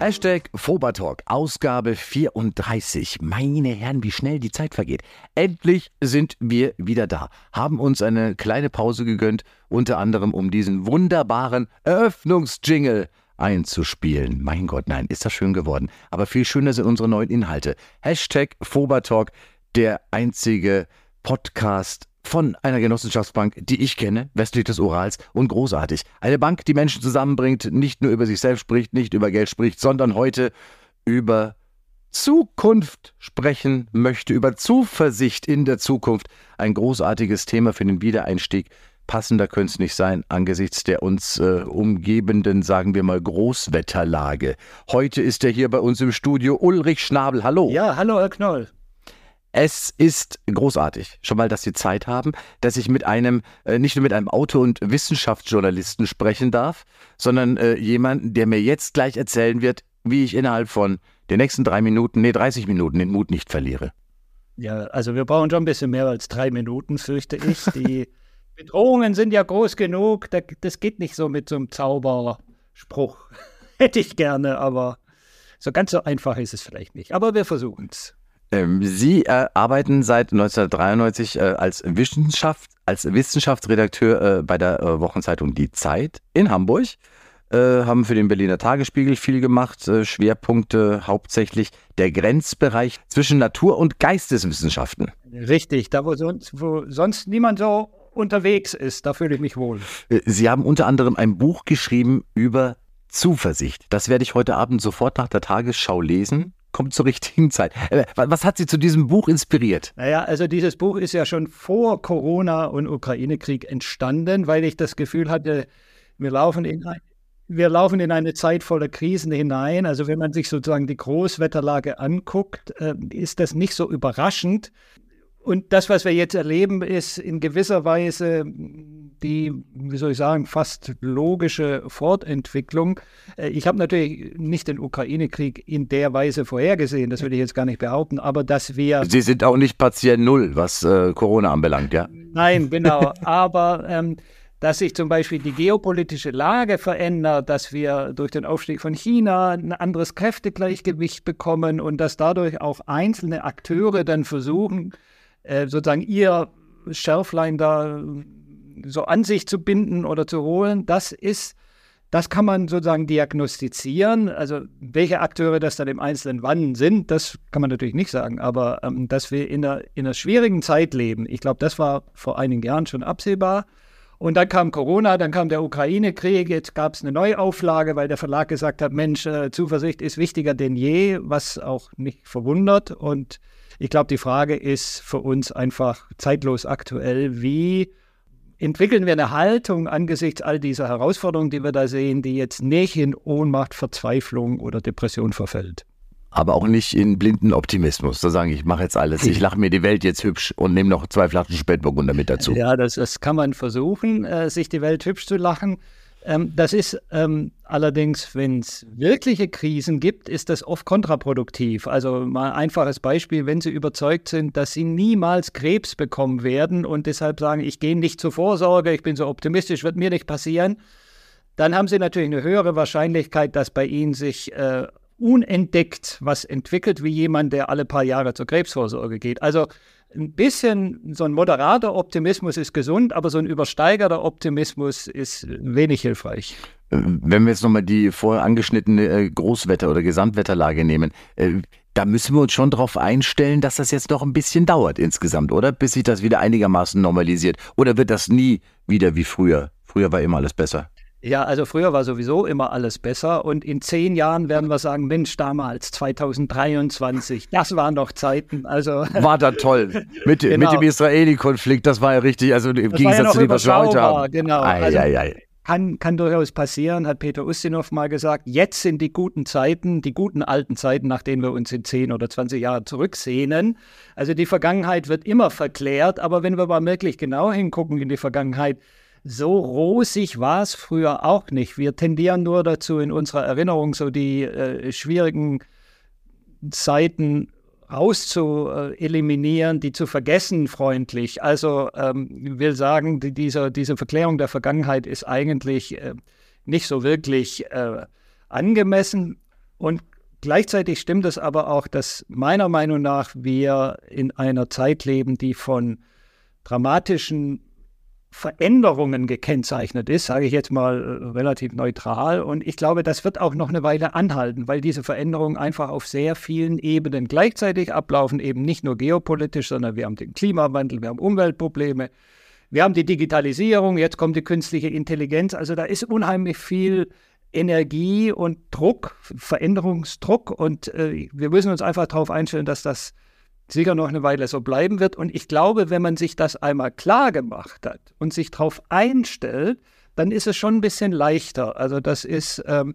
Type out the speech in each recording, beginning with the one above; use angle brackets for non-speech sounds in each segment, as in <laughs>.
Hashtag Fobertalk, Ausgabe 34. Meine Herren, wie schnell die Zeit vergeht. Endlich sind wir wieder da, haben uns eine kleine Pause gegönnt, unter anderem um diesen wunderbaren Eröffnungsjingle einzuspielen. Mein Gott, nein, ist das schön geworden. Aber viel schöner sind unsere neuen Inhalte. Hashtag Fobertalk, der einzige Podcast von einer Genossenschaftsbank, die ich kenne, westlich des Urals und großartig. Eine Bank, die Menschen zusammenbringt, nicht nur über sich selbst spricht, nicht über Geld spricht, sondern heute über Zukunft sprechen möchte, über Zuversicht in der Zukunft. Ein großartiges Thema für den Wiedereinstieg. Passender könnte es nicht sein angesichts der uns äh, umgebenden, sagen wir mal, Großwetterlage. Heute ist er hier bei uns im Studio, Ulrich Schnabel. Hallo. Ja, hallo, Herr Knoll. Es ist großartig, schon mal, dass Sie Zeit haben, dass ich mit einem, äh, nicht nur mit einem Auto- und Wissenschaftsjournalisten sprechen darf, sondern äh, jemanden, der mir jetzt gleich erzählen wird, wie ich innerhalb von den nächsten drei Minuten, nee, 30 Minuten den Mut nicht verliere. Ja, also wir brauchen schon ein bisschen mehr als drei Minuten, fürchte ich. Die <laughs> Bedrohungen sind ja groß genug, das geht nicht so mit so einem Zauberspruch. <laughs> Hätte ich gerne, aber so ganz so einfach ist es vielleicht nicht. Aber wir versuchen es. Ähm, Sie äh, arbeiten seit 1993 äh, als, Wissenschaft, als Wissenschaftsredakteur äh, bei der äh, Wochenzeitung Die Zeit in Hamburg. Äh, haben für den Berliner Tagesspiegel viel gemacht. Äh, Schwerpunkte hauptsächlich der Grenzbereich zwischen Natur- und Geisteswissenschaften. Richtig, da wo sonst, wo sonst niemand so unterwegs ist, da fühle ich mich wohl. Sie haben unter anderem ein Buch geschrieben über Zuversicht. Das werde ich heute Abend sofort nach der Tagesschau lesen kommt zur richtigen Zeit. Äh, was hat Sie zu diesem Buch inspiriert? Naja, also dieses Buch ist ja schon vor Corona und Ukraine-Krieg entstanden, weil ich das Gefühl hatte, wir laufen in wir laufen in eine Zeit voller Krisen hinein. Also wenn man sich sozusagen die Großwetterlage anguckt, äh, ist das nicht so überraschend. Und das, was wir jetzt erleben, ist in gewisser Weise die, wie soll ich sagen, fast logische Fortentwicklung. Äh, ich habe natürlich nicht den Ukraine-Krieg in der Weise vorhergesehen, das würde ich jetzt gar nicht behaupten, aber dass wir. Sie sind auch nicht Patient Null, was äh, Corona anbelangt, ja? Nein, genau. <laughs> aber ähm, dass sich zum Beispiel die geopolitische Lage verändert, dass wir durch den Aufstieg von China ein anderes Kräftegleichgewicht bekommen und dass dadurch auch einzelne Akteure dann versuchen, äh, sozusagen ihr Schärflein da so an sich zu binden oder zu holen, das ist, das kann man sozusagen diagnostizieren. Also welche Akteure das dann im Einzelnen wann sind, das kann man natürlich nicht sagen. Aber ähm, dass wir in einer, in einer schwierigen Zeit leben, ich glaube, das war vor einigen Jahren schon absehbar. Und dann kam Corona, dann kam der Ukraine-Krieg, jetzt gab es eine Neuauflage, weil der Verlag gesagt hat, Mensch, äh, Zuversicht ist wichtiger denn je, was auch nicht verwundert. Und ich glaube, die Frage ist für uns einfach zeitlos aktuell, wie entwickeln wir eine Haltung angesichts all dieser Herausforderungen, die wir da sehen, die jetzt nicht in Ohnmacht, Verzweiflung oder Depression verfällt. Aber auch nicht in blinden Optimismus. Da sagen, ich mache jetzt alles, ich <laughs> lache mir die Welt jetzt hübsch und nehme noch zwei Flaschen Spätburgunder mit dazu. Ja, das, das kann man versuchen, äh, sich die Welt hübsch zu lachen. Ähm, das ist ähm, allerdings, wenn es wirkliche Krisen gibt, ist das oft kontraproduktiv. Also mal ein einfaches Beispiel, wenn Sie überzeugt sind, dass Sie niemals Krebs bekommen werden und deshalb sagen, ich gehe nicht zur Vorsorge, ich bin so optimistisch, wird mir nicht passieren, dann haben Sie natürlich eine höhere Wahrscheinlichkeit, dass bei Ihnen sich äh, unentdeckt was entwickelt, wie jemand, der alle paar Jahre zur Krebsvorsorge geht. Also ein bisschen so ein moderater Optimismus ist gesund, aber so ein übersteigerter Optimismus ist wenig hilfreich. Wenn wir jetzt nochmal die vorher angeschnittene äh, Großwetter- oder Gesamtwetterlage nehmen, äh, da müssen wir uns schon darauf einstellen, dass das jetzt noch ein bisschen dauert insgesamt, oder? Bis sich das wieder einigermaßen normalisiert. Oder wird das nie wieder wie früher? Früher war immer alles besser. Ja, also früher war sowieso immer alles besser und in zehn Jahren werden wir sagen, Mensch, damals 2023, das waren doch Zeiten. Also <laughs> war da toll mit, genau. mit dem Israeli-Konflikt, das war ja richtig, also im das Gegensatz ja zu dem, was wir heute haben. Genau. Ei, also, ei, ei. Kann, kann durchaus passieren, hat Peter Ustinov mal gesagt. Jetzt sind die guten Zeiten, die guten alten Zeiten, nach denen wir uns in 10 oder 20 Jahren zurücksehnen. Also die Vergangenheit wird immer verklärt, aber wenn wir mal wirklich genau hingucken in die Vergangenheit, so rosig war es früher auch nicht. Wir tendieren nur dazu, in unserer Erinnerung so die äh, schwierigen Zeiten rauszueliminieren, die zu vergessen freundlich. Also ähm, will sagen, die, diese, diese Verklärung der Vergangenheit ist eigentlich äh, nicht so wirklich äh, angemessen. Und gleichzeitig stimmt es aber auch, dass meiner Meinung nach wir in einer Zeit leben, die von dramatischen Veränderungen gekennzeichnet ist, sage ich jetzt mal äh, relativ neutral. Und ich glaube, das wird auch noch eine Weile anhalten, weil diese Veränderungen einfach auf sehr vielen Ebenen gleichzeitig ablaufen, eben nicht nur geopolitisch, sondern wir haben den Klimawandel, wir haben Umweltprobleme, wir haben die Digitalisierung, jetzt kommt die künstliche Intelligenz. Also da ist unheimlich viel Energie und Druck, Veränderungsdruck. Und äh, wir müssen uns einfach darauf einstellen, dass das sicher noch eine Weile so bleiben wird. Und ich glaube, wenn man sich das einmal klar gemacht hat und sich darauf einstellt, dann ist es schon ein bisschen leichter. Also das ist, ähm,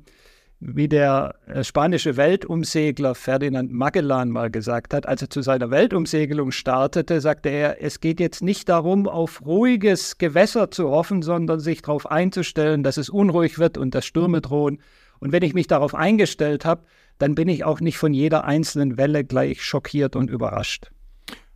wie der äh, spanische Weltumsegler Ferdinand Magellan mal gesagt hat, als er zu seiner Weltumsegelung startete, sagte er, es geht jetzt nicht darum, auf ruhiges Gewässer zu hoffen, sondern sich darauf einzustellen, dass es unruhig wird und dass Stürme drohen. Und wenn ich mich darauf eingestellt habe, dann bin ich auch nicht von jeder einzelnen Welle gleich schockiert und überrascht.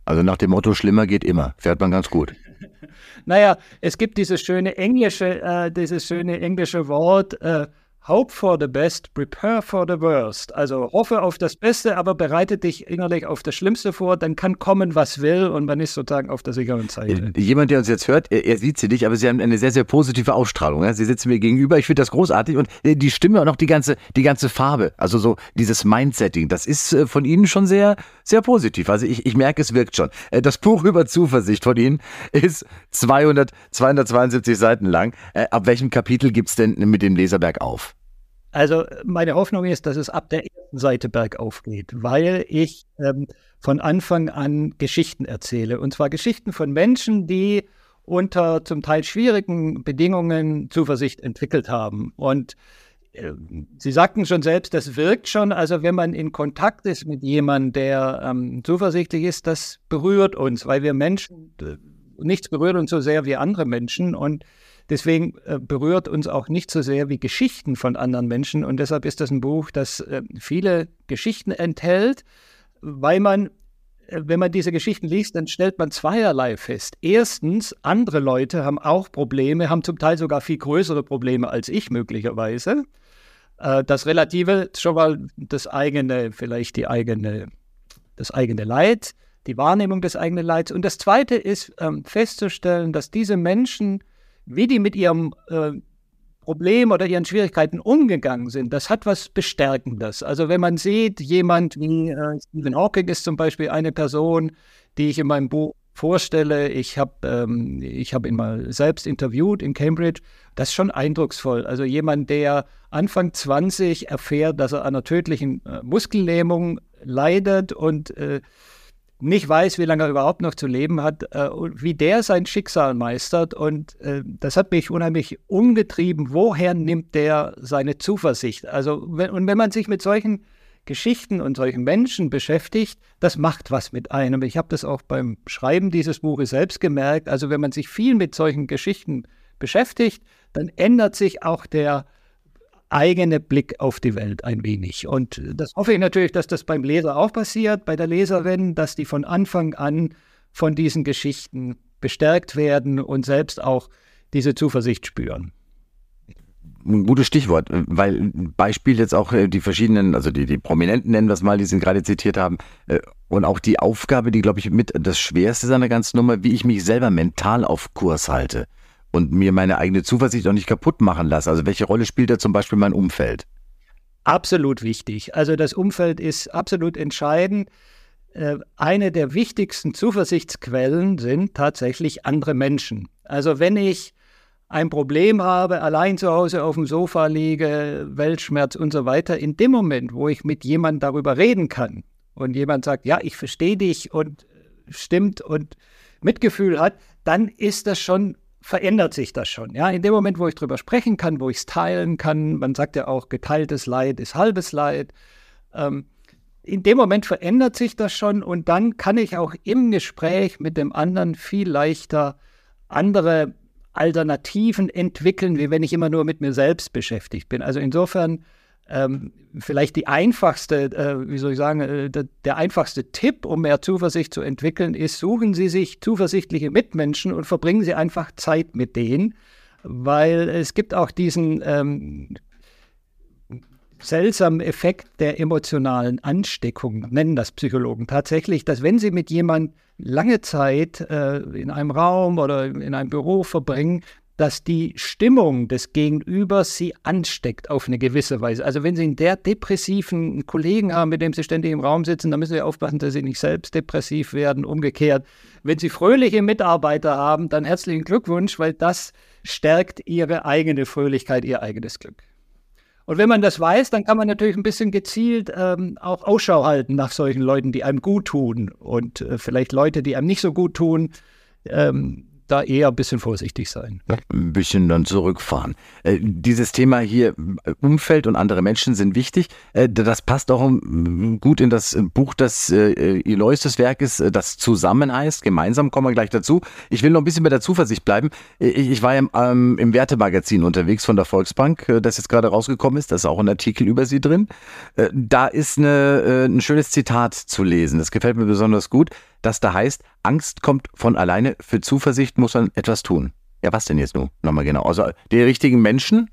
Also nach dem Motto, schlimmer geht immer, fährt man ganz gut. <laughs> naja, es gibt dieses schöne englische, äh, dieses schöne englische Wort, äh, Hope for the best, prepare for the worst. Also hoffe auf das Beste, aber bereite dich innerlich auf das Schlimmste vor, dann kann kommen, was will und man ist sozusagen auf der sicheren Seite. Jemand, der uns jetzt hört, er, er sieht sie nicht, aber sie haben eine sehr, sehr positive Ausstrahlung. Sie sitzen mir gegenüber, ich finde das großartig und äh, die Stimme und auch die ganze, die ganze Farbe, also so dieses Mindsetting, das ist äh, von Ihnen schon sehr, sehr positiv. Also ich, ich merke, es wirkt schon. Das Buch über Zuversicht von Ihnen ist 200, 272 Seiten lang. Ab welchem Kapitel gibt es denn mit dem Leserberg auf? Also meine Hoffnung ist, dass es ab der ersten Seite bergauf geht, weil ich ähm, von Anfang an Geschichten erzähle. Und zwar Geschichten von Menschen, die unter zum Teil schwierigen Bedingungen Zuversicht entwickelt haben. Und äh, Sie sagten schon selbst, das wirkt schon. Also wenn man in Kontakt ist mit jemandem, der ähm, zuversichtlich ist, das berührt uns, weil wir Menschen, äh, nichts berührt uns so sehr wie andere Menschen. Und Deswegen äh, berührt uns auch nicht so sehr wie Geschichten von anderen Menschen. Und deshalb ist das ein Buch, das äh, viele Geschichten enthält, weil man, äh, wenn man diese Geschichten liest, dann stellt man zweierlei fest. Erstens, andere Leute haben auch Probleme, haben zum Teil sogar viel größere Probleme als ich möglicherweise. Äh, das Relative schon mal das eigene, vielleicht die eigene, das eigene Leid, die Wahrnehmung des eigenen Leids. Und das Zweite ist ähm, festzustellen, dass diese Menschen wie die mit ihrem äh, Problem oder ihren Schwierigkeiten umgegangen sind, das hat was Bestärkendes. Also wenn man sieht, jemand wie äh, Stephen Hawking ist zum Beispiel eine Person, die ich in meinem Buch vorstelle. Ich habe ähm, hab ihn mal selbst interviewt in Cambridge. Das ist schon eindrucksvoll. Also jemand, der Anfang 20 erfährt, dass er an einer tödlichen äh, Muskellähmung leidet und äh, nicht weiß, wie lange er überhaupt noch zu leben hat, äh, und wie der sein Schicksal meistert. Und äh, das hat mich unheimlich umgetrieben. Woher nimmt der seine Zuversicht? Also, wenn, und wenn man sich mit solchen Geschichten und solchen Menschen beschäftigt, das macht was mit einem. Ich habe das auch beim Schreiben dieses Buches selbst gemerkt. Also, wenn man sich viel mit solchen Geschichten beschäftigt, dann ändert sich auch der eigene Blick auf die Welt ein wenig. Und das hoffe ich natürlich, dass das beim Leser auch passiert, bei der Leserin, dass die von Anfang an von diesen Geschichten bestärkt werden und selbst auch diese Zuversicht spüren. Ein gutes Stichwort, weil Beispiel jetzt auch äh, die verschiedenen, also die, die Prominenten nennen wir es mal, die Sie gerade zitiert haben, äh, und auch die Aufgabe, die, glaube ich, mit das Schwerste seiner ganzen Nummer, wie ich mich selber mental auf Kurs halte und mir meine eigene Zuversicht auch nicht kaputt machen lasse. Also welche Rolle spielt da zum Beispiel mein Umfeld? Absolut wichtig. Also das Umfeld ist absolut entscheidend. Äh, eine der wichtigsten Zuversichtsquellen sind tatsächlich andere Menschen. Also wenn ich ein Problem habe, allein zu Hause auf dem Sofa liege, Weltschmerz und so weiter, in dem Moment, wo ich mit jemandem darüber reden kann und jemand sagt, ja, ich verstehe dich und stimmt und Mitgefühl hat, dann ist das schon verändert sich das schon. Ja, in dem Moment, wo ich drüber sprechen kann, wo ich es teilen kann, man sagt ja auch, geteiltes Leid ist halbes Leid. Ähm, in dem Moment verändert sich das schon und dann kann ich auch im Gespräch mit dem anderen viel leichter andere Alternativen entwickeln, wie wenn ich immer nur mit mir selbst beschäftigt bin. Also insofern ähm, vielleicht die einfachste, äh, wie soll ich sagen, äh, der, der, einfachste Tipp, um mehr Zuversicht zu entwickeln, ist, suchen Sie sich zuversichtliche Mitmenschen und verbringen Sie einfach Zeit mit denen, weil es gibt auch diesen, ähm, seltsamen Effekt der emotionalen Ansteckung, nennen das Psychologen tatsächlich, dass wenn sie mit jemand lange Zeit äh, in einem Raum oder in einem Büro verbringen, dass die Stimmung des Gegenübers sie ansteckt auf eine gewisse Weise. Also wenn Sie einen der depressiven Kollegen haben, mit dem Sie ständig im Raum sitzen, dann müssen Sie aufpassen, dass Sie nicht selbst depressiv werden. Umgekehrt, wenn Sie fröhliche Mitarbeiter haben, dann herzlichen Glückwunsch, weil das stärkt Ihre eigene Fröhlichkeit, Ihr eigenes Glück. Und wenn man das weiß, dann kann man natürlich ein bisschen gezielt ähm, auch Ausschau halten nach solchen Leuten, die einem gut tun und äh, vielleicht Leute, die einem nicht so gut tun. Ähm, da eher ein bisschen vorsichtig sein. Ein bisschen dann zurückfahren. Äh, dieses Thema hier, äh, Umfeld und andere Menschen sind wichtig. Äh, das passt auch um, gut in das Buch, das äh, Elois Werk ist, äh, das zusammen heißt. Gemeinsam kommen wir gleich dazu. Ich will noch ein bisschen bei der Zuversicht bleiben. Ich, ich war im, ähm, im Wertemagazin unterwegs von der Volksbank, äh, das jetzt gerade rausgekommen ist. Da ist auch ein Artikel über sie drin. da ist eine, ein schönes Zitat zu lesen. Das gefällt mir besonders gut das da heißt, Angst kommt von alleine, für Zuversicht muss man etwas tun. Ja, was denn jetzt nun? Nochmal genau. Also die richtigen Menschen?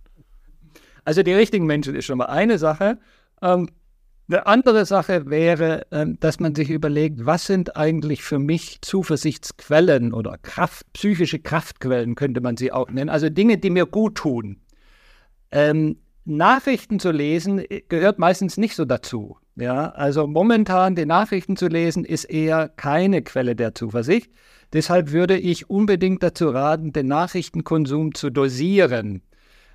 Also die richtigen Menschen ist schon mal eine Sache. Ähm, eine andere Sache wäre, ähm, dass man sich überlegt, was sind eigentlich für mich Zuversichtsquellen oder Kraft, psychische Kraftquellen könnte man sie auch nennen. Also Dinge, die mir gut tun. Ähm, Nachrichten zu lesen äh, gehört meistens nicht so dazu. Ja, also momentan die Nachrichten zu lesen ist eher keine Quelle der Zuversicht. Deshalb würde ich unbedingt dazu raten, den Nachrichtenkonsum zu dosieren.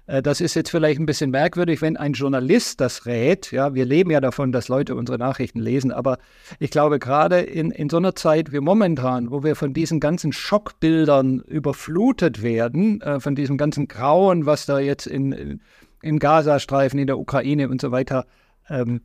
Äh, das ist jetzt vielleicht ein bisschen merkwürdig, wenn ein Journalist das rät. Ja, wir leben ja davon, dass Leute unsere Nachrichten lesen. Aber ich glaube, gerade in, in so einer Zeit wie momentan, wo wir von diesen ganzen Schockbildern überflutet werden, äh, von diesem ganzen Grauen, was da jetzt in, im Gazastreifen, in der Ukraine und so weiter ähm,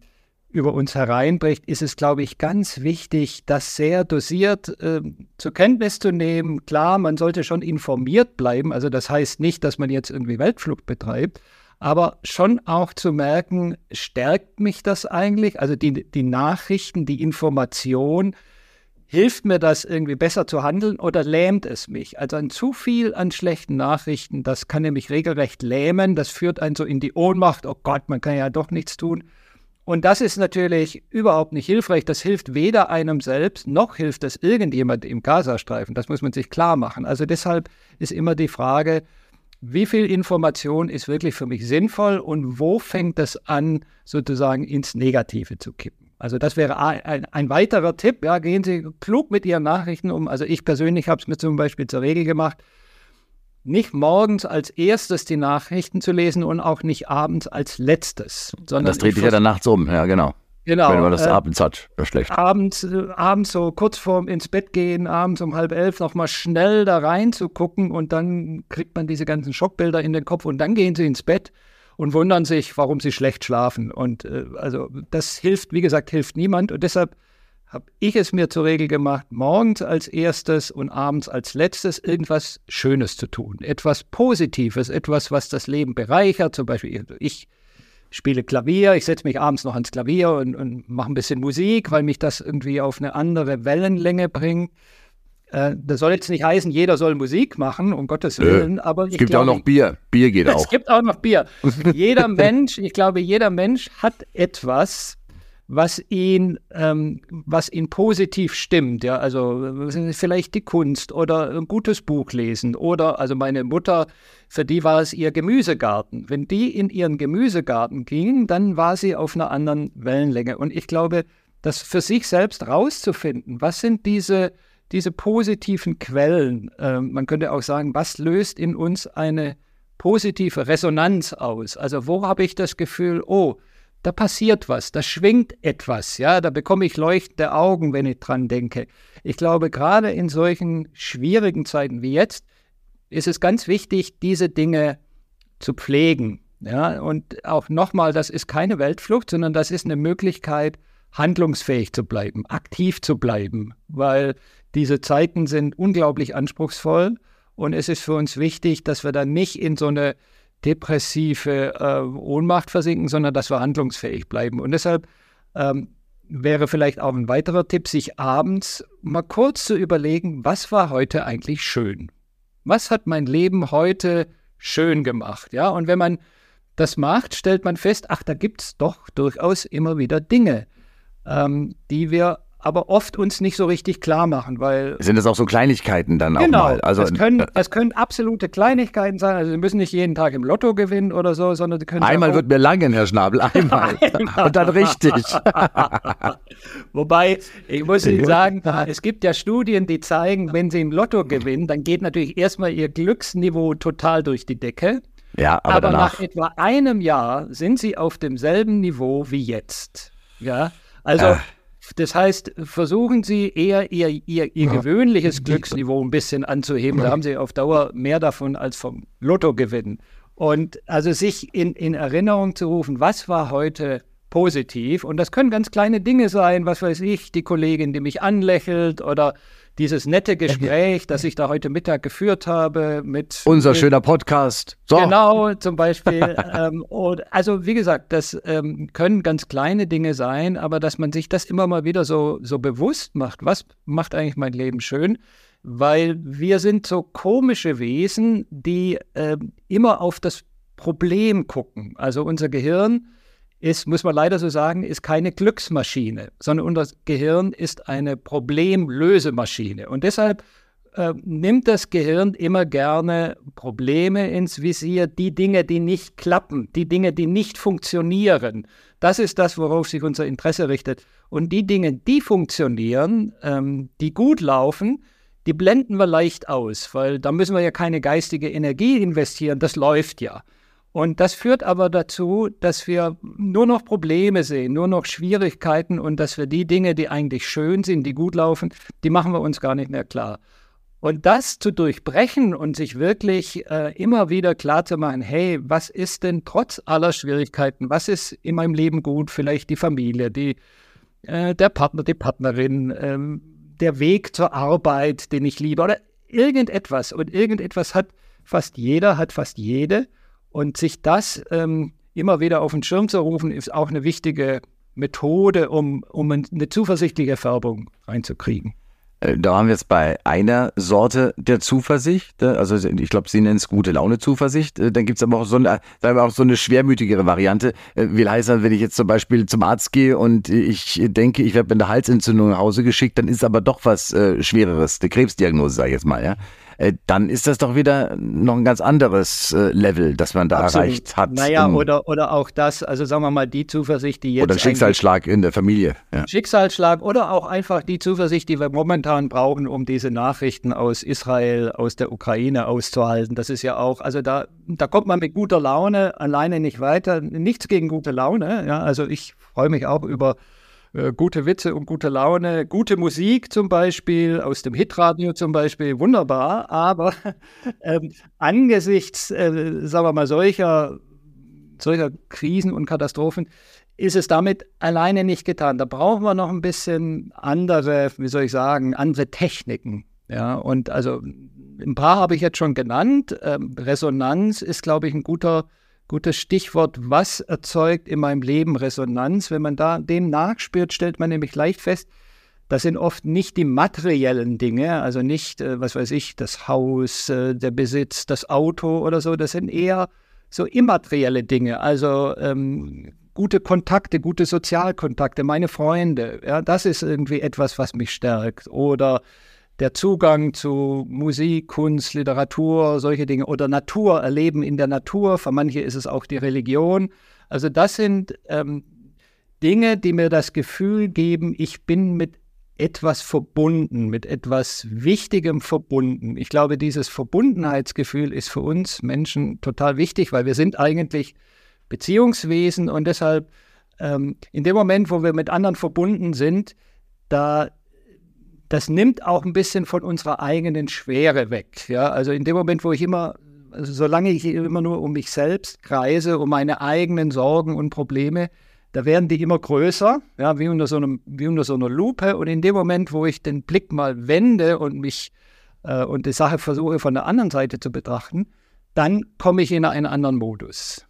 über uns hereinbricht, ist es, glaube ich, ganz wichtig, das sehr dosiert äh, zur Kenntnis zu nehmen. Klar, man sollte schon informiert bleiben. Also das heißt nicht, dass man jetzt irgendwie Weltflug betreibt, aber schon auch zu merken, stärkt mich das eigentlich? Also die, die Nachrichten, die Information, Hilft mir das irgendwie besser zu handeln oder lähmt es mich? Also ein zu viel an schlechten Nachrichten, das kann nämlich regelrecht lähmen. Das führt einen so in die Ohnmacht. Oh Gott, man kann ja doch nichts tun. Und das ist natürlich überhaupt nicht hilfreich. Das hilft weder einem selbst, noch hilft es irgendjemand im Gazastreifen. Das muss man sich klar machen. Also deshalb ist immer die Frage, wie viel Information ist wirklich für mich sinnvoll und wo fängt es an, sozusagen ins Negative zu kippen? Also das wäre ein, ein, weiterer Tipp. Ja, gehen Sie klug mit Ihren Nachrichten um. Also ich persönlich habe es mir zum Beispiel zur Regel gemacht, nicht morgens als erstes die Nachrichten zu lesen und auch nicht abends als letztes. Sondern das dreht sich ja dann nachts um, ja genau. Genau. Wenn man das äh, abends hat, das ist schlecht. Abends, äh, abends so kurz vorm ins Bett gehen, abends um halb elf nochmal schnell da rein zu gucken und dann kriegt man diese ganzen Schockbilder in den Kopf und dann gehen sie ins Bett und wundern sich, warum sie schlecht schlafen. Und äh, also das hilft, wie gesagt, hilft niemand. Und deshalb habe ich es mir zur Regel gemacht, morgens als erstes und abends als letztes irgendwas Schönes zu tun. Etwas Positives, etwas, was das Leben bereichert. Zum Beispiel, ich spiele Klavier, ich setze mich abends noch ans Klavier und, und mache ein bisschen Musik, weil mich das irgendwie auf eine andere Wellenlänge bringt. Äh, das soll jetzt nicht heißen, jeder soll Musik machen, um Gottes Willen, aber es gibt glaube, auch noch Bier. Bier geht <laughs> auch. Es gibt auch noch Bier. <laughs> jeder Mensch, ich glaube, jeder Mensch hat etwas, was ihn, ähm, was ihn positiv stimmt. Ja, also vielleicht die Kunst oder ein gutes Buch lesen oder, also meine Mutter, für die war es ihr Gemüsegarten. Wenn die in ihren Gemüsegarten ging, dann war sie auf einer anderen Wellenlänge. Und ich glaube, das für sich selbst rauszufinden, was sind diese diese positiven Quellen, äh, man könnte auch sagen, was löst in uns eine positive Resonanz aus? Also wo habe ich das Gefühl, oh, da passiert was, da schwingt etwas, ja, da bekomme ich leuchtende Augen, wenn ich dran denke. Ich glaube, gerade in solchen schwierigen Zeiten wie jetzt ist es ganz wichtig, diese Dinge zu pflegen. Ja, und auch nochmal, das ist keine Weltflucht, sondern das ist eine Möglichkeit, handlungsfähig zu bleiben, aktiv zu bleiben, weil diese Zeiten sind unglaublich anspruchsvoll und es ist für uns wichtig, dass wir dann nicht in so eine depressive äh, Ohnmacht versinken, sondern dass wir handlungsfähig bleiben. Und deshalb ähm, wäre vielleicht auch ein weiterer Tipp, sich abends mal kurz zu überlegen, was war heute eigentlich schön? Was hat mein Leben heute schön gemacht? Ja, und wenn man das macht, stellt man fest, ach, da gibt es doch durchaus immer wieder Dinge, ähm, die wir aber oft uns nicht so richtig klar machen, weil. Sind das auch so Kleinigkeiten dann genau, auch mal? Also, es können, es können absolute Kleinigkeiten sein. Also, Sie müssen nicht jeden Tag im Lotto gewinnen oder so, sondern Sie können. Einmal wird mir langen, Herr Schnabel, <laughs> einmal. Und dann richtig. <laughs> Wobei, ich muss Ihnen sagen, es gibt ja Studien, die zeigen, wenn Sie im Lotto gewinnen, dann geht natürlich erstmal Ihr Glücksniveau total durch die Decke. Ja, aber, aber danach. nach etwa einem Jahr sind Sie auf demselben Niveau wie jetzt. Ja, also. Äh. Das heißt, versuchen Sie eher Ihr, Ihr, Ihr gewöhnliches Glücksniveau ein bisschen anzuheben. Da haben Sie auf Dauer mehr davon als vom Lottogewinn. Und also sich in, in Erinnerung zu rufen, was war heute positiv? Und das können ganz kleine Dinge sein, was weiß ich, die Kollegin, die mich anlächelt oder dieses nette Gespräch, das ich da heute Mittag geführt habe mit. Unser mit, schöner Podcast. So. Genau, zum Beispiel. <laughs> ähm, und, also, wie gesagt, das ähm, können ganz kleine Dinge sein, aber dass man sich das immer mal wieder so, so bewusst macht, was macht eigentlich mein Leben schön? Weil wir sind so komische Wesen, die äh, immer auf das Problem gucken. Also unser Gehirn ist, muss man leider so sagen, ist keine Glücksmaschine, sondern unser Gehirn ist eine Problemlösemaschine. Und deshalb äh, nimmt das Gehirn immer gerne Probleme ins Visier, die Dinge, die nicht klappen, die Dinge, die nicht funktionieren. Das ist das, worauf sich unser Interesse richtet. Und die Dinge, die funktionieren, ähm, die gut laufen, die blenden wir leicht aus, weil da müssen wir ja keine geistige Energie investieren, das läuft ja. Und das führt aber dazu, dass wir nur noch Probleme sehen, nur noch Schwierigkeiten und dass wir die Dinge, die eigentlich schön sind, die gut laufen, die machen wir uns gar nicht mehr klar. Und das zu durchbrechen und sich wirklich äh, immer wieder klar zu machen, hey, was ist denn trotz aller Schwierigkeiten, was ist in meinem Leben gut? Vielleicht die Familie, die, äh, der Partner, die Partnerin, ähm, der Weg zur Arbeit, den ich liebe oder irgendetwas. Und irgendetwas hat fast jeder, hat fast jede. Und sich das ähm, immer wieder auf den Schirm zu rufen, ist auch eine wichtige Methode, um, um eine zuversichtliche Färbung reinzukriegen. Äh, da waren wir jetzt bei einer Sorte der Zuversicht. Äh, also ich glaube, Sie nennen es gute Laune Zuversicht. Äh, dann gibt es aber auch so eine, wir auch so eine schwermütigere Variante. Will heißen, wenn ich jetzt zum Beispiel zum Arzt gehe und ich denke, ich werde mit einer Halsentzündung nach Hause geschickt, dann ist aber doch was äh, Schwereres, eine Krebsdiagnose, sage ich jetzt mal, ja. Äh, dann ist das doch wieder noch ein ganz anderes äh, Level, das man da Absolut. erreicht hat. Naja, oder, oder auch das, also sagen wir mal, die Zuversicht, die jetzt. Oder Schicksalsschlag in der Familie. Ja. Schicksalsschlag oder auch einfach die Zuversicht, die wir momentan brauchen, um diese Nachrichten aus Israel, aus der Ukraine auszuhalten. Das ist ja auch, also da, da kommt man mit guter Laune alleine nicht weiter. Nichts gegen gute Laune. Ja, also ich freue mich auch über äh, gute Witze und gute Laune, gute Musik zum Beispiel, aus dem Hitradio zum Beispiel, wunderbar. Aber <laughs> ähm, angesichts, äh, sagen wir mal, solcher, solcher Krisen und Katastrophen ist es damit alleine nicht getan. Da brauchen wir noch ein bisschen andere, wie soll ich sagen, andere Techniken. Ja, und also ein paar habe ich jetzt schon genannt. Ähm, Resonanz ist, glaube ich, ein guter Gutes Stichwort, was erzeugt in meinem Leben Resonanz? Wenn man da dem nachspürt, stellt man nämlich leicht fest, das sind oft nicht die materiellen Dinge, also nicht, äh, was weiß ich, das Haus, äh, der Besitz, das Auto oder so, das sind eher so immaterielle Dinge, also ähm, gute Kontakte, gute Sozialkontakte, meine Freunde, ja, das ist irgendwie etwas, was mich stärkt. Oder der Zugang zu Musik, Kunst, Literatur, solche Dinge oder Natur, Erleben in der Natur. Für manche ist es auch die Religion. Also das sind ähm, Dinge, die mir das Gefühl geben, ich bin mit etwas verbunden, mit etwas Wichtigem verbunden. Ich glaube, dieses Verbundenheitsgefühl ist für uns Menschen total wichtig, weil wir sind eigentlich Beziehungswesen und deshalb ähm, in dem Moment, wo wir mit anderen verbunden sind, da das nimmt auch ein bisschen von unserer eigenen Schwere weg. Ja? Also in dem Moment, wo ich immer, also solange ich immer nur um mich selbst kreise, um meine eigenen Sorgen und Probleme, da werden die immer größer, ja, wie unter so, einem, wie unter so einer Lupe. Und in dem Moment, wo ich den Blick mal wende und mich äh, und die Sache versuche von der anderen Seite zu betrachten, dann komme ich in einen anderen Modus.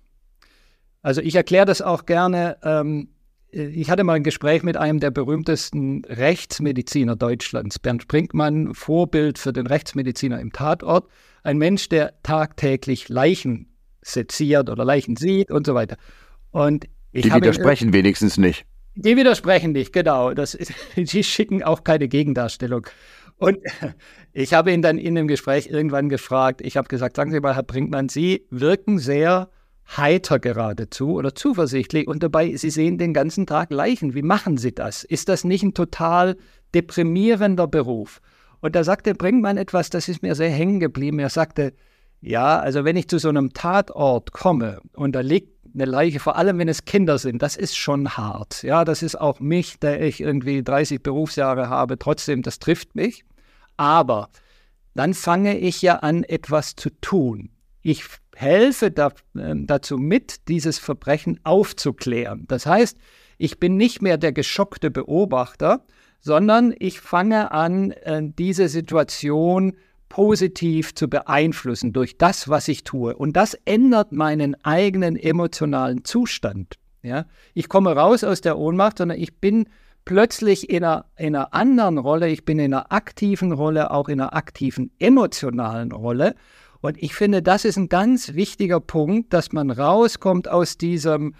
Also ich erkläre das auch gerne. Ähm, äh, ich hatte mal ein Gespräch mit einem der berühmtesten Rechtsmediziner Deutschlands, Bernd Brinkmann, Vorbild für den Rechtsmediziner im Tatort. Ein Mensch, der tagtäglich Leichen seziert oder Leichen sieht und so weiter. Und die widersprechen ihn, wenigstens nicht. Die widersprechen nicht, genau. Das <laughs> die schicken auch keine Gegendarstellung. Und <laughs> ich habe ihn dann in dem Gespräch irgendwann gefragt, ich habe gesagt, sagen Sie mal, Herr Brinkmann, Sie wirken sehr heiter geradezu oder zuversichtlich und dabei, Sie sehen den ganzen Tag Leichen. Wie machen Sie das? Ist das nicht ein total deprimierender Beruf? Und da sagte Brinkmann etwas, das ist mir sehr hängen geblieben. Er sagte, ja, also wenn ich zu so einem Tatort komme und da liegt eine Leiche, vor allem wenn es Kinder sind, das ist schon hart. Ja, das ist auch mich, der ich irgendwie 30 Berufsjahre habe, trotzdem, das trifft mich. Aber dann fange ich ja an, etwas zu tun. Ich helfe da, äh, dazu mit, dieses Verbrechen aufzuklären. Das heißt, ich bin nicht mehr der geschockte Beobachter, sondern ich fange an, äh, diese Situation positiv zu beeinflussen durch das, was ich tue. Und das ändert meinen eigenen emotionalen Zustand. Ja? Ich komme raus aus der Ohnmacht, sondern ich bin plötzlich in einer, in einer anderen Rolle, ich bin in einer aktiven Rolle, auch in einer aktiven emotionalen Rolle. Und ich finde, das ist ein ganz wichtiger Punkt, dass man rauskommt aus diesem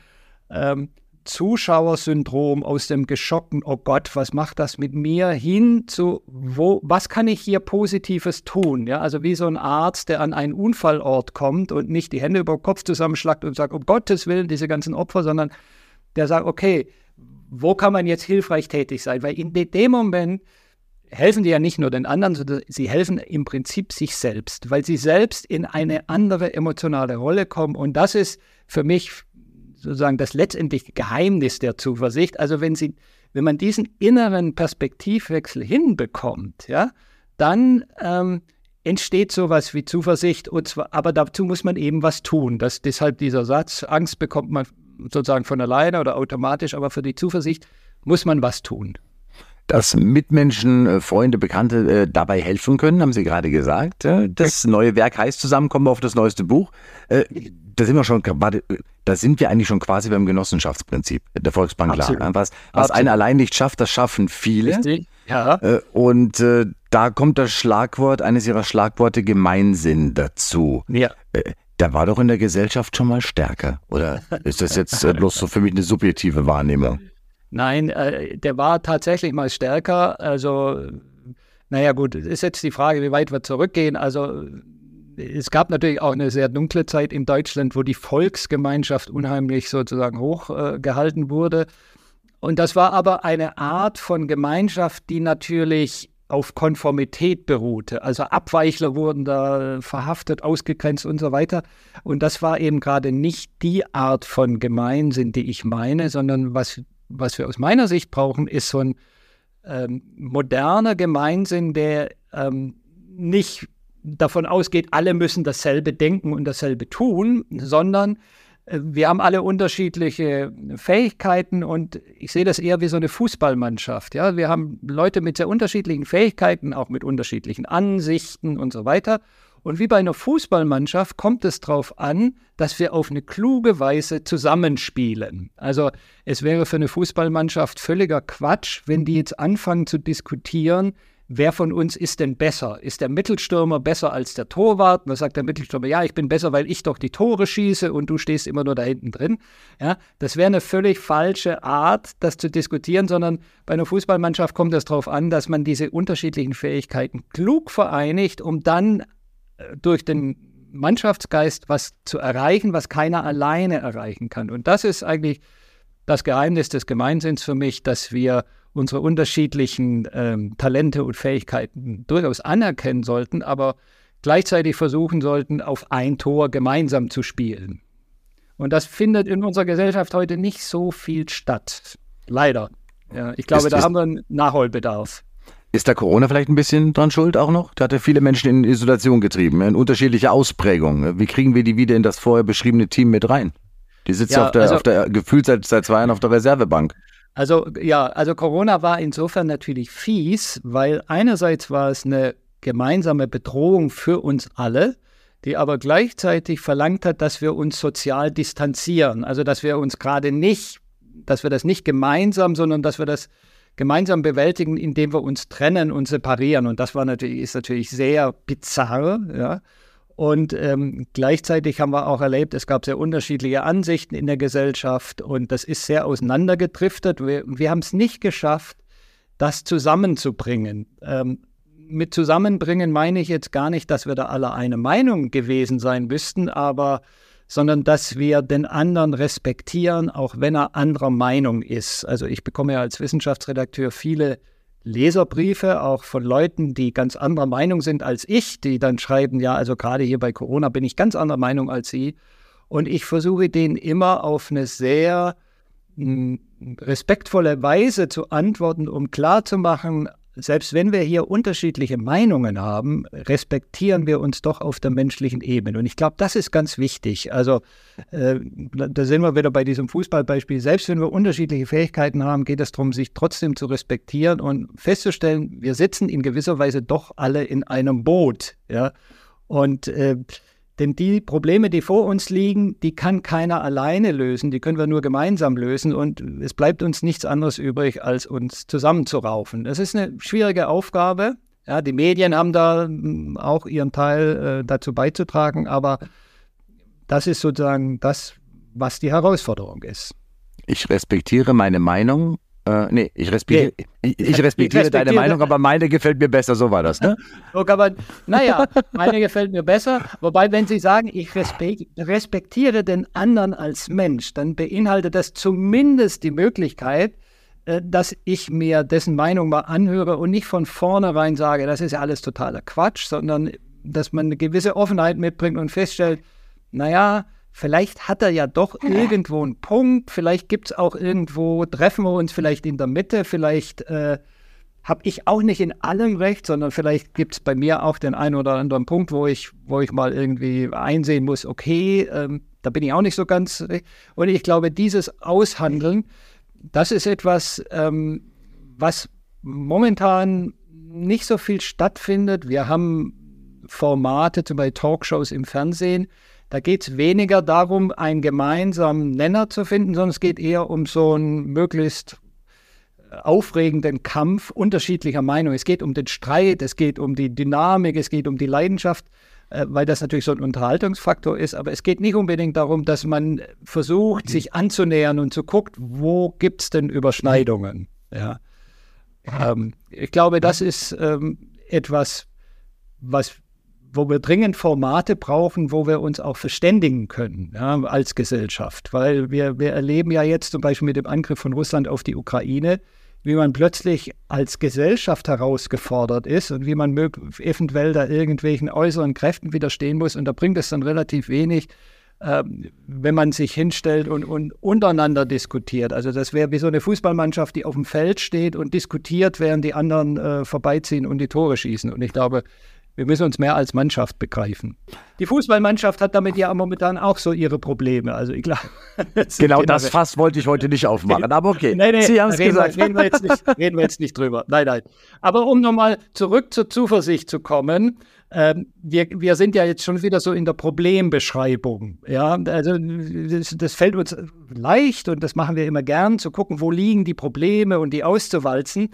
ähm, Zuschauersyndrom, aus dem geschockten, oh Gott, was macht das mit mir, hin zu, wo, was kann ich hier Positives tun? Ja, also wie so ein Arzt, der an einen Unfallort kommt und nicht die Hände über den Kopf zusammenschlagt und sagt, um Gottes Willen, diese ganzen Opfer, sondern der sagt, okay, wo kann man jetzt hilfreich tätig sein? Weil in dem Moment helfen die ja nicht nur den anderen, sondern sie helfen im Prinzip sich selbst, weil sie selbst in eine andere emotionale Rolle kommen. Und das ist für mich sozusagen das letztendliche Geheimnis der Zuversicht. Also wenn sie, wenn man diesen inneren Perspektivwechsel hinbekommt, ja, dann ähm, entsteht sowas wie Zuversicht. Und zwar, aber dazu muss man eben was tun. Das, deshalb dieser Satz: Angst bekommt man sozusagen von alleine oder automatisch, aber für die Zuversicht muss man was tun. Dass Mitmenschen, äh, Freunde, Bekannte äh, dabei helfen können, haben Sie gerade gesagt. Das neue Werk heißt Zusammenkommen auf das neueste Buch. Äh, da sind wir schon, da sind wir eigentlich schon quasi beim Genossenschaftsprinzip der Volksbank klar. Was, was einer allein nicht schafft, das schaffen viele. Richtig. Ja. Äh, und äh, da kommt das Schlagwort, eines ihrer Schlagworte Gemeinsinn dazu. Ja. Äh, der war doch in der Gesellschaft schon mal stärker. Oder <laughs> ist das jetzt äh, bloß so für mich eine subjektive Wahrnehmung? Nein, äh, der war tatsächlich mal stärker. Also, naja, gut, ist jetzt die Frage, wie weit wir zurückgehen. Also, es gab natürlich auch eine sehr dunkle Zeit in Deutschland, wo die Volksgemeinschaft unheimlich sozusagen hochgehalten äh, wurde. Und das war aber eine Art von Gemeinschaft, die natürlich auf Konformität beruhte. Also Abweichler wurden da verhaftet, ausgegrenzt und so weiter. Und das war eben gerade nicht die Art von Gemeinsinn, die ich meine, sondern was, was wir aus meiner Sicht brauchen, ist so ein ähm, moderner Gemeinsinn, der ähm, nicht davon ausgeht, alle müssen dasselbe denken und dasselbe tun, sondern äh, wir haben alle unterschiedliche Fähigkeiten und ich sehe das eher wie so eine Fußballmannschaft. Ja? Wir haben Leute mit sehr unterschiedlichen Fähigkeiten, auch mit unterschiedlichen Ansichten und so weiter. Und wie bei einer Fußballmannschaft kommt es darauf an, dass wir auf eine kluge Weise zusammenspielen. Also es wäre für eine Fußballmannschaft völliger Quatsch, wenn die jetzt anfangen zu diskutieren, wer von uns ist denn besser? Ist der Mittelstürmer besser als der Torwart? Und da sagt der Mittelstürmer, ja, ich bin besser, weil ich doch die Tore schieße und du stehst immer nur da hinten drin. Ja, das wäre eine völlig falsche Art, das zu diskutieren, sondern bei einer Fußballmannschaft kommt es darauf an, dass man diese unterschiedlichen Fähigkeiten klug vereinigt, um dann durch den Mannschaftsgeist was zu erreichen, was keiner alleine erreichen kann. Und das ist eigentlich das Geheimnis des Gemeinsinns für mich, dass wir unsere unterschiedlichen ähm, Talente und Fähigkeiten durchaus anerkennen sollten, aber gleichzeitig versuchen sollten, auf ein Tor gemeinsam zu spielen. Und das findet in unserer Gesellschaft heute nicht so viel statt. Leider. Ja, ich glaube, ist, da ist, haben wir einen Nachholbedarf. Ist da Corona vielleicht ein bisschen dran schuld auch noch? Da hat er viele Menschen in Isolation getrieben, in unterschiedliche Ausprägungen. Wie kriegen wir die wieder in das vorher beschriebene Team mit rein? Die sitzt ja, auf der, also, auf der gefühlt seit, seit zwei Jahren auf der Reservebank. Also ja, also Corona war insofern natürlich fies, weil einerseits war es eine gemeinsame Bedrohung für uns alle, die aber gleichzeitig verlangt hat, dass wir uns sozial distanzieren. Also dass wir uns gerade nicht, dass wir das nicht gemeinsam, sondern dass wir das gemeinsam bewältigen, indem wir uns trennen und separieren. Und das war natürlich, ist natürlich sehr bizarr, ja. Und ähm, gleichzeitig haben wir auch erlebt, es gab sehr unterschiedliche Ansichten in der Gesellschaft und das ist sehr auseinandergedriftet. Wir, wir haben es nicht geschafft, das zusammenzubringen. Ähm, mit zusammenbringen meine ich jetzt gar nicht, dass wir da alle eine Meinung gewesen sein müssten, aber sondern dass wir den anderen respektieren, auch wenn er anderer Meinung ist. Also ich bekomme ja als Wissenschaftsredakteur viele Leserbriefe, auch von Leuten, die ganz anderer Meinung sind als ich, die dann schreiben, ja, also gerade hier bei Corona bin ich ganz anderer Meinung als Sie. Und ich versuche denen immer auf eine sehr hm, respektvolle Weise zu antworten, um klarzumachen, selbst wenn wir hier unterschiedliche Meinungen haben, respektieren wir uns doch auf der menschlichen Ebene. Und ich glaube, das ist ganz wichtig. Also äh, da sind wir wieder bei diesem Fußballbeispiel. Selbst wenn wir unterschiedliche Fähigkeiten haben, geht es darum, sich trotzdem zu respektieren und festzustellen, wir sitzen in gewisser Weise doch alle in einem Boot. Ja? Und äh, denn die Probleme, die vor uns liegen, die kann keiner alleine lösen, die können wir nur gemeinsam lösen und es bleibt uns nichts anderes übrig, als uns zusammenzuraufen. Das ist eine schwierige Aufgabe. Ja, die Medien haben da hm, auch ihren Teil äh, dazu beizutragen, aber das ist sozusagen das, was die Herausforderung ist. Ich respektiere meine Meinung äh, nee, ich respektiere, nee. ich, ich, respektiere, ich respektiere deine Meinung, aber meine gefällt mir besser, so war das, ne? so kann man, naja, meine gefällt mir besser. Wobei, wenn Sie sagen, ich respektiere den anderen als Mensch, dann beinhaltet das zumindest die Möglichkeit, äh, dass ich mir dessen Meinung mal anhöre und nicht von vornherein sage, das ist ja alles totaler Quatsch, sondern dass man eine gewisse Offenheit mitbringt und feststellt, naja, vielleicht hat er ja doch irgendwo einen Punkt, vielleicht gibt es auch irgendwo, treffen wir uns vielleicht in der Mitte, vielleicht äh, habe ich auch nicht in allem recht, sondern vielleicht gibt es bei mir auch den einen oder anderen Punkt, wo ich, wo ich mal irgendwie einsehen muss, okay, ähm, da bin ich auch nicht so ganz. Und ich glaube, dieses Aushandeln, das ist etwas, ähm, was momentan nicht so viel stattfindet. Wir haben Formate, zum Beispiel Talkshows im Fernsehen, da geht es weniger darum, einen gemeinsamen Nenner zu finden, sondern es geht eher um so einen möglichst aufregenden Kampf unterschiedlicher Meinungen. Es geht um den Streit, es geht um die Dynamik, es geht um die Leidenschaft, äh, weil das natürlich so ein Unterhaltungsfaktor ist. Aber es geht nicht unbedingt darum, dass man versucht, sich anzunähern und zu gucken, wo gibt es denn Überschneidungen. Ja. Ähm, ich glaube, das ist ähm, etwas, was wo wir dringend Formate brauchen, wo wir uns auch verständigen können ja, als Gesellschaft. Weil wir, wir erleben ja jetzt zum Beispiel mit dem Angriff von Russland auf die Ukraine, wie man plötzlich als Gesellschaft herausgefordert ist und wie man eventuell da irgendwelchen äußeren Kräften widerstehen muss. Und da bringt es dann relativ wenig, äh, wenn man sich hinstellt und, und untereinander diskutiert. Also das wäre wie so eine Fußballmannschaft, die auf dem Feld steht und diskutiert, während die anderen äh, vorbeiziehen und die Tore schießen. Und ich glaube, wir müssen uns mehr als Mannschaft begreifen. Die Fußballmannschaft hat damit ja momentan auch so ihre Probleme. Also ich glaube. <laughs> Genau das Fass wollte ich heute nicht aufmachen, aber okay. Nee, nee, Sie haben es gesagt. Wir, reden, wir jetzt nicht, reden wir jetzt nicht drüber. Nein, nein. Aber um nochmal zurück zur Zuversicht zu kommen, ähm, wir, wir sind ja jetzt schon wieder so in der Problembeschreibung. Ja, also das, das, fällt uns leicht und das machen wir immer gern, zu gucken, wo liegen die Probleme und die auszuwalzen.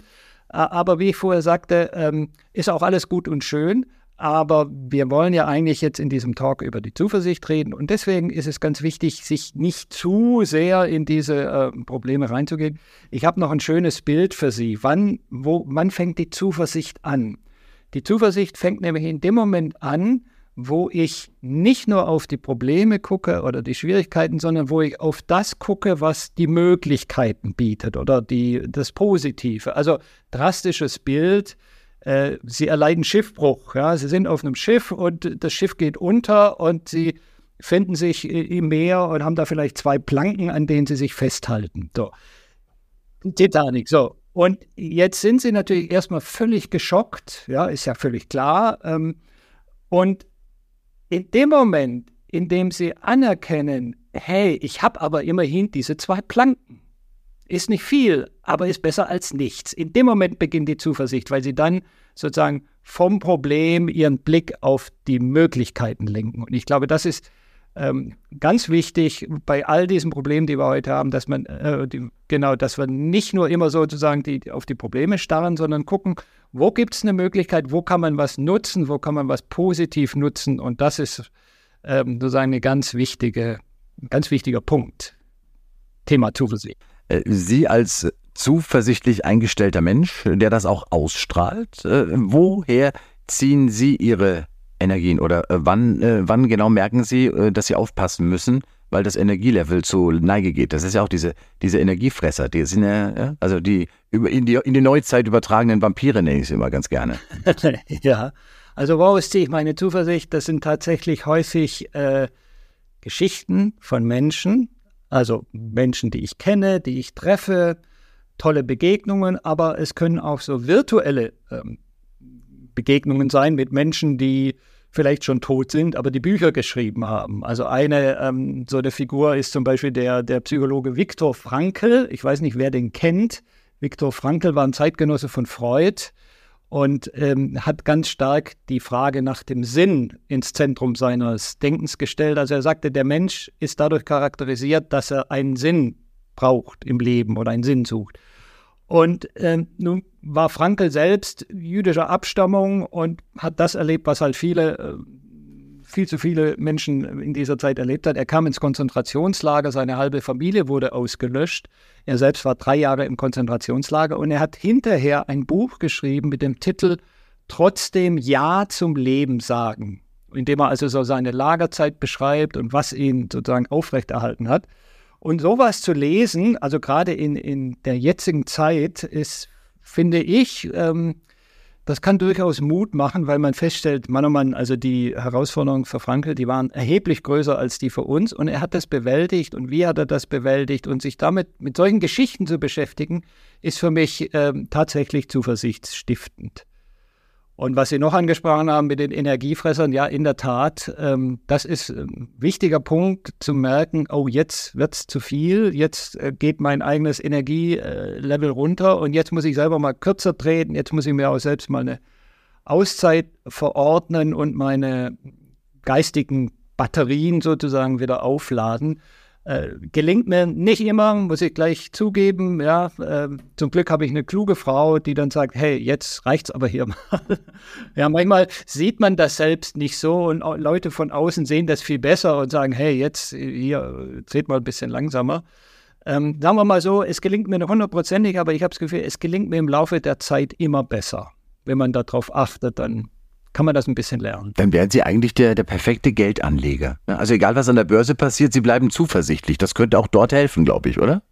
Aber wie ich vorher sagte, ähm, ist auch alles gut und schön. Aber wir wollen ja eigentlich jetzt in diesem Talk über die Zuversicht reden. Und deswegen ist es ganz wichtig, sich nicht zu sehr in diese äh, Probleme reinzugehen. Ich habe noch ein schönes Bild für Sie. Wann, wo, wann fängt die Zuversicht an? Die Zuversicht fängt nämlich in dem Moment an, wo ich nicht nur auf die Probleme gucke oder die Schwierigkeiten, sondern wo ich auf das gucke, was die Möglichkeiten bietet oder die, das Positive. Also drastisches Bild. Äh, sie erleiden Schiffbruch. Ja? Sie sind auf einem Schiff und das Schiff geht unter und sie finden sich im Meer und haben da vielleicht zwei Planken, an denen sie sich festhalten. So. Titanic, so. Und jetzt sind sie natürlich erstmal völlig geschockt, ja, ist ja völlig klar. Ähm, und in dem Moment, in dem sie anerkennen, hey, ich habe aber immerhin diese zwei Planken, ist nicht viel, aber ist besser als nichts. In dem Moment beginnt die Zuversicht, weil sie dann sozusagen vom Problem ihren Blick auf die Möglichkeiten lenken. Und ich glaube, das ist ähm, ganz wichtig bei all diesen Problemen, die wir heute haben, dass man äh, die, genau, dass wir nicht nur immer sozusagen die, auf die Probleme starren, sondern gucken, wo gibt es eine Möglichkeit, wo kann man was nutzen, wo kann man was positiv nutzen und das ist ähm, sozusagen eine ganz wichtige, ganz wichtiger Punkt. Thema Zuversicht. Äh, Sie als zuversichtlich eingestellter Mensch, der das auch ausstrahlt, äh, woher ziehen Sie Ihre Energien oder äh, wann, äh, wann genau merken Sie, äh, dass Sie aufpassen müssen, weil das Energielevel zu Neige geht? Das ist ja auch diese, diese Energiefresser, die sind ja, also die in, die in die Neuzeit übertragenen Vampire nenne ich sie immer ganz gerne. <laughs> ja, also woraus ziehe ich meine Zuversicht? Das sind tatsächlich häufig äh, Geschichten von Menschen, also Menschen, die ich kenne, die ich treffe, tolle Begegnungen, aber es können auch so virtuelle ähm, Begegnungen sein mit Menschen, die vielleicht schon tot sind, aber die Bücher geschrieben haben. Also eine ähm, so eine Figur ist zum Beispiel der, der Psychologe Viktor Frankl. Ich weiß nicht, wer den kennt. Viktor Frankl war ein Zeitgenosse von Freud und ähm, hat ganz stark die Frage nach dem Sinn ins Zentrum seines Denkens gestellt. Also er sagte, der Mensch ist dadurch charakterisiert, dass er einen Sinn braucht im Leben oder einen Sinn sucht. Und ähm, nun war Frankel selbst jüdischer Abstammung und hat das erlebt, was halt viele, äh, viel zu viele Menschen in dieser Zeit erlebt hat. Er kam ins Konzentrationslager, seine halbe Familie wurde ausgelöscht. Er selbst war drei Jahre im Konzentrationslager und er hat hinterher ein Buch geschrieben mit dem Titel Trotzdem Ja zum Leben sagen, indem er also so seine Lagerzeit beschreibt und was ihn sozusagen aufrechterhalten hat. Und sowas zu lesen, also gerade in, in der jetzigen Zeit, ist, finde ich, ähm, das kann durchaus Mut machen, weil man feststellt, Mann, oh Mann, also die Herausforderungen für Frankel, die waren erheblich größer als die für uns. Und er hat das bewältigt. Und wie hat er das bewältigt? Und sich damit mit solchen Geschichten zu beschäftigen, ist für mich ähm, tatsächlich zuversichtsstiftend. Und was Sie noch angesprochen haben mit den Energiefressern, ja, in der Tat, ähm, das ist ein wichtiger Punkt zu merken, oh, jetzt wird es zu viel, jetzt äh, geht mein eigenes Energielevel runter und jetzt muss ich selber mal kürzer treten, jetzt muss ich mir auch selbst mal eine Auszeit verordnen und meine geistigen Batterien sozusagen wieder aufladen. Äh, gelingt mir nicht immer, muss ich gleich zugeben. Ja, äh, zum Glück habe ich eine kluge Frau, die dann sagt, hey, jetzt reicht's aber hier <laughs> mal. ja, manchmal sieht man das selbst nicht so und Leute von außen sehen das viel besser und sagen, hey, jetzt hier dreht mal ein bisschen langsamer. Ähm, sagen wir mal so, es gelingt mir nicht hundertprozentig, aber ich habe das Gefühl, es gelingt mir im Laufe der Zeit immer besser. Wenn man darauf achtet, dann kann man das ein bisschen lernen. Dann wären Sie eigentlich der, der perfekte Geldanleger. Also egal, was an der Börse passiert, Sie bleiben zuversichtlich. Das könnte auch dort helfen, glaube ich, oder?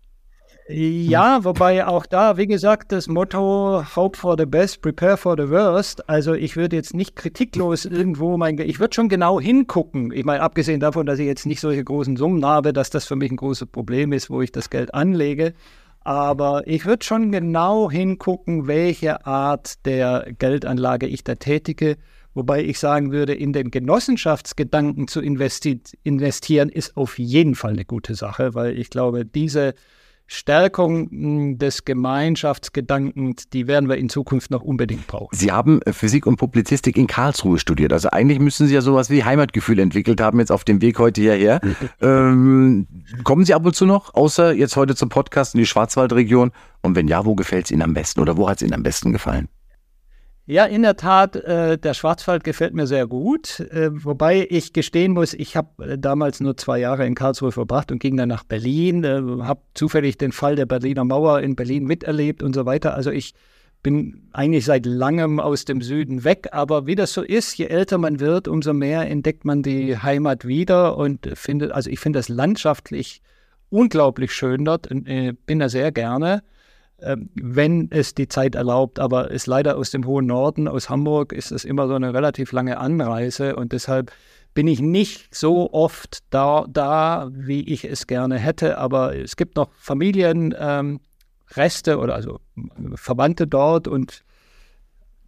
Ja, wobei auch da, wie gesagt, das Motto Hope for the best, prepare for the worst. Also ich würde jetzt nicht kritiklos irgendwo mein, ich würde schon genau hingucken. Ich meine, abgesehen davon, dass ich jetzt nicht solche großen Summen habe, dass das für mich ein großes Problem ist, wo ich das Geld anlege. Aber ich würde schon genau hingucken, welche Art der Geldanlage ich da tätige. Wobei ich sagen würde, in den Genossenschaftsgedanken zu investi investieren, ist auf jeden Fall eine gute Sache, weil ich glaube, diese Stärkung hm, des Gemeinschaftsgedankens, die werden wir in Zukunft noch unbedingt brauchen. Sie haben äh, Physik und Publizistik in Karlsruhe studiert. Also eigentlich müssen Sie ja sowas wie Heimatgefühl entwickelt haben, jetzt auf dem Weg heute hierher. <laughs> ähm, kommen Sie ab und zu noch, außer jetzt heute zum Podcast in die Schwarzwaldregion? Und wenn ja, wo gefällt es Ihnen am besten oder wo hat es Ihnen am besten gefallen? Ja, in der Tat, äh, der Schwarzwald gefällt mir sehr gut. Äh, wobei ich gestehen muss, ich habe äh, damals nur zwei Jahre in Karlsruhe verbracht und ging dann nach Berlin, äh, habe zufällig den Fall der Berliner Mauer in Berlin miterlebt und so weiter. Also ich bin eigentlich seit langem aus dem Süden weg, aber wie das so ist, je älter man wird, umso mehr entdeckt man die Heimat wieder und findet, also ich finde das landschaftlich unglaublich schön dort und äh, bin da sehr gerne. Ähm, wenn es die Zeit erlaubt. Aber ist leider aus dem hohen Norden, aus Hamburg, ist es immer so eine relativ lange Anreise und deshalb bin ich nicht so oft da, da wie ich es gerne hätte. Aber es gibt noch Familienreste ähm, oder also Verwandte dort und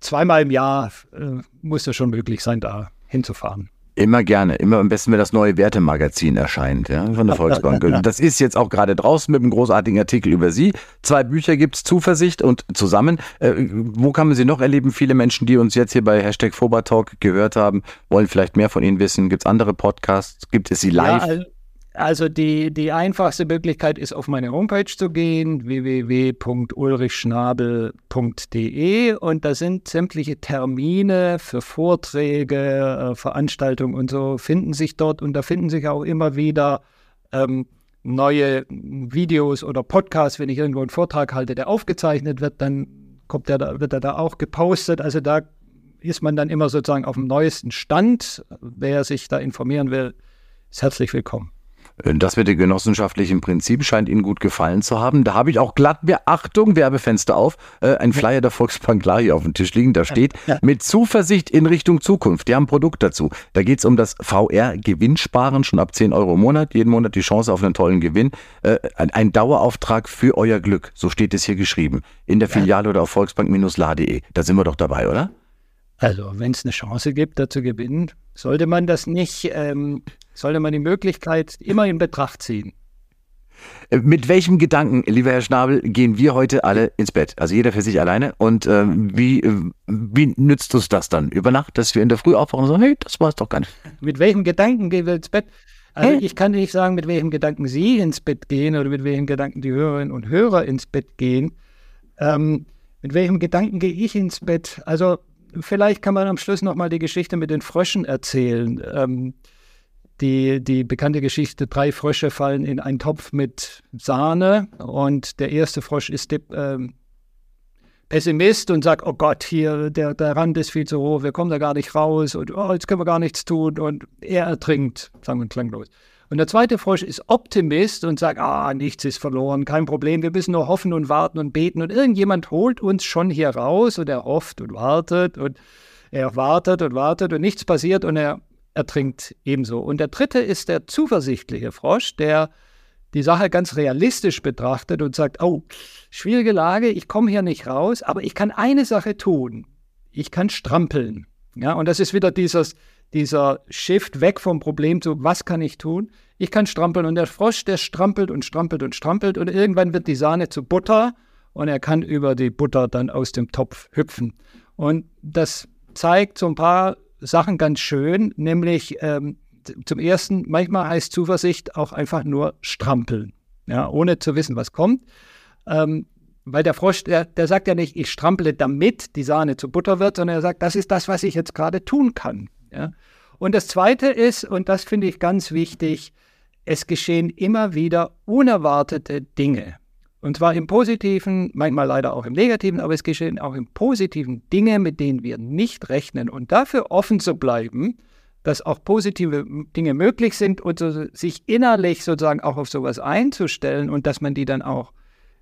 zweimal im Jahr äh, muss es schon möglich sein, da hinzufahren. Immer gerne. Immer am besten, wenn das neue Wertemagazin erscheint, ja, von der Volksbank. <laughs> das ist jetzt auch gerade draußen mit einem großartigen Artikel über Sie. Zwei Bücher gibt es, Zuversicht und Zusammen. Äh, wo kann man Sie noch erleben? Viele Menschen, die uns jetzt hier bei Hashtag Fobertalk gehört haben, wollen vielleicht mehr von Ihnen wissen. Gibt es andere Podcasts? Gibt es Sie live? Ja, also die, die einfachste Möglichkeit ist, auf meine Homepage zu gehen, www.ulrichschnabel.de und da sind sämtliche Termine für Vorträge, äh, Veranstaltungen und so finden sich dort und da finden sich auch immer wieder ähm, neue Videos oder Podcasts, wenn ich irgendwo einen Vortrag halte, der aufgezeichnet wird, dann kommt der da, wird er da auch gepostet. Also da ist man dann immer sozusagen auf dem neuesten Stand. Wer sich da informieren will, ist herzlich willkommen. Das mit dem genossenschaftlichen Prinzip scheint Ihnen gut gefallen zu haben. Da habe ich auch glatt Beachtung, Werbefenster auf, äh, ein Flyer der Volksbank klar hier auf dem Tisch liegen. Da steht mit Zuversicht in Richtung Zukunft. Die haben ein Produkt dazu. Da geht es um das VR-Gewinnsparen, schon ab 10 Euro im Monat. Jeden Monat die Chance auf einen tollen Gewinn. Äh, ein, ein, Dauerauftrag für euer Glück. So steht es hier geschrieben. In der Filiale oder auf volksbank-la.de. Da sind wir doch dabei, oder? Also, wenn es eine Chance gibt, da zu gewinnen, sollte man das nicht ähm, sollte man die Möglichkeit immer in Betracht ziehen. Äh, mit welchem Gedanken, lieber Herr Schnabel, gehen wir heute alle ins Bett? Also jeder für sich alleine. Und äh, wie, äh, wie nützt uns das dann über Nacht, dass wir in der Früh aufwachen und sagen, hey, das war es doch gar nicht. Mit welchem Gedanken gehen wir ins Bett? Also hey. ich kann nicht sagen, mit welchem Gedanken Sie ins Bett gehen oder mit welchem Gedanken die Hörerinnen und Hörer ins Bett gehen. Ähm, mit welchem Gedanken gehe ich ins Bett? Also vielleicht kann man am Schluss nochmal die Geschichte mit den Fröschen erzählen. Ähm, die, die bekannte Geschichte, drei Frösche fallen in einen Topf mit Sahne und der erste Frosch ist äh, Pessimist und sagt, oh Gott, hier, der, der Rand ist viel zu hoch, wir kommen da gar nicht raus und oh, jetzt können wir gar nichts tun und er ertrinkt, sagen wir klanglos. Und der zweite Frosch ist Optimist und sagt, ah, nichts ist verloren, kein Problem, wir müssen nur hoffen und warten und beten und irgendjemand holt uns schon hier raus und er hofft und wartet und er wartet und wartet und nichts passiert und er ertrinkt ebenso. Und der dritte ist der zuversichtliche Frosch, der die Sache ganz realistisch betrachtet und sagt, oh, schwierige Lage, ich komme hier nicht raus, aber ich kann eine Sache tun. Ich kann strampeln. Ja, und das ist wieder dieses, dieser Shift weg vom Problem zu, was kann ich tun? Ich kann strampeln. Und der Frosch, der strampelt und strampelt und strampelt und irgendwann wird die Sahne zu Butter und er kann über die Butter dann aus dem Topf hüpfen. Und das zeigt so ein paar Sachen ganz schön, nämlich ähm, zum ersten, manchmal heißt Zuversicht auch einfach nur strampeln, ja, ohne zu wissen, was kommt. Ähm, weil der Frosch, der, der sagt ja nicht, ich strample damit die Sahne zu Butter wird, sondern er sagt, das ist das, was ich jetzt gerade tun kann. Ja. Und das Zweite ist, und das finde ich ganz wichtig, es geschehen immer wieder unerwartete Dinge. Und zwar im Positiven, manchmal leider auch im Negativen, aber es geschehen auch im Positiven Dinge, mit denen wir nicht rechnen. Und dafür offen zu bleiben, dass auch positive Dinge möglich sind und so, sich innerlich sozusagen auch auf sowas einzustellen und dass man die dann auch,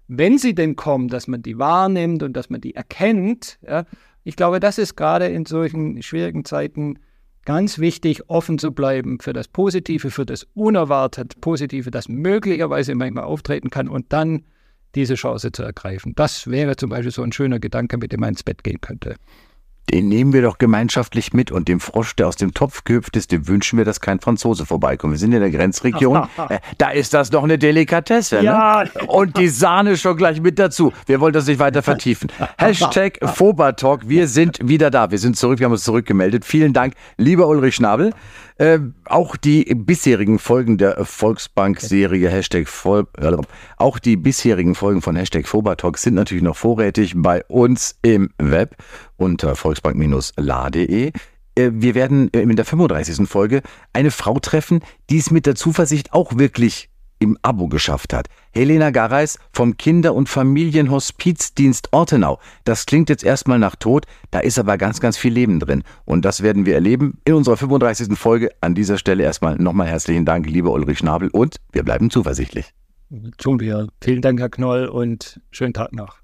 wenn sie denn kommen, dass man die wahrnimmt und dass man die erkennt. Ja. Ich glaube, das ist gerade in solchen schwierigen Zeiten ganz wichtig, offen zu bleiben für das Positive, für das unerwartet Positive, das möglicherweise manchmal auftreten kann und dann diese Chance zu ergreifen. Das wäre zum Beispiel so ein schöner Gedanke, mit dem man ins Bett gehen könnte. Den nehmen wir doch gemeinschaftlich mit und dem Frosch, der aus dem Topf gehüpft ist, dem wünschen wir, dass kein Franzose vorbeikommt. Wir sind in der Grenzregion. <laughs> Äh, da ist das doch eine Delikatesse. Ne? Ja. Und die Sahne schon gleich mit dazu. Wir wollen das nicht weiter vertiefen. <laughs> Hashtag Fobertalk. Wir sind wieder da. Wir sind zurück. Wir haben uns zurückgemeldet. Vielen Dank, lieber Ulrich Schnabel. Äh, auch die bisherigen Folgen der Volksbank-Serie Hashtag Vol äh, auch die bisherigen Folgen von Hashtag Fobertalk sind natürlich noch vorrätig bei uns im Web unter volksbank-la.de. Äh, wir werden in der 35. Folge eine Frau treffen, die es mit der Zuversicht auch wirklich im Abo geschafft hat. Helena Gareis vom Kinder- und Familienhospizdienst Ortenau. Das klingt jetzt erstmal nach Tod, da ist aber ganz, ganz viel Leben drin. Und das werden wir erleben in unserer 35. Folge. An dieser Stelle erstmal nochmal herzlichen Dank, lieber Ulrich Schnabel, und wir bleiben zuversichtlich. Tun wir. Vielen Dank, Herr Knoll, und schönen Tag noch.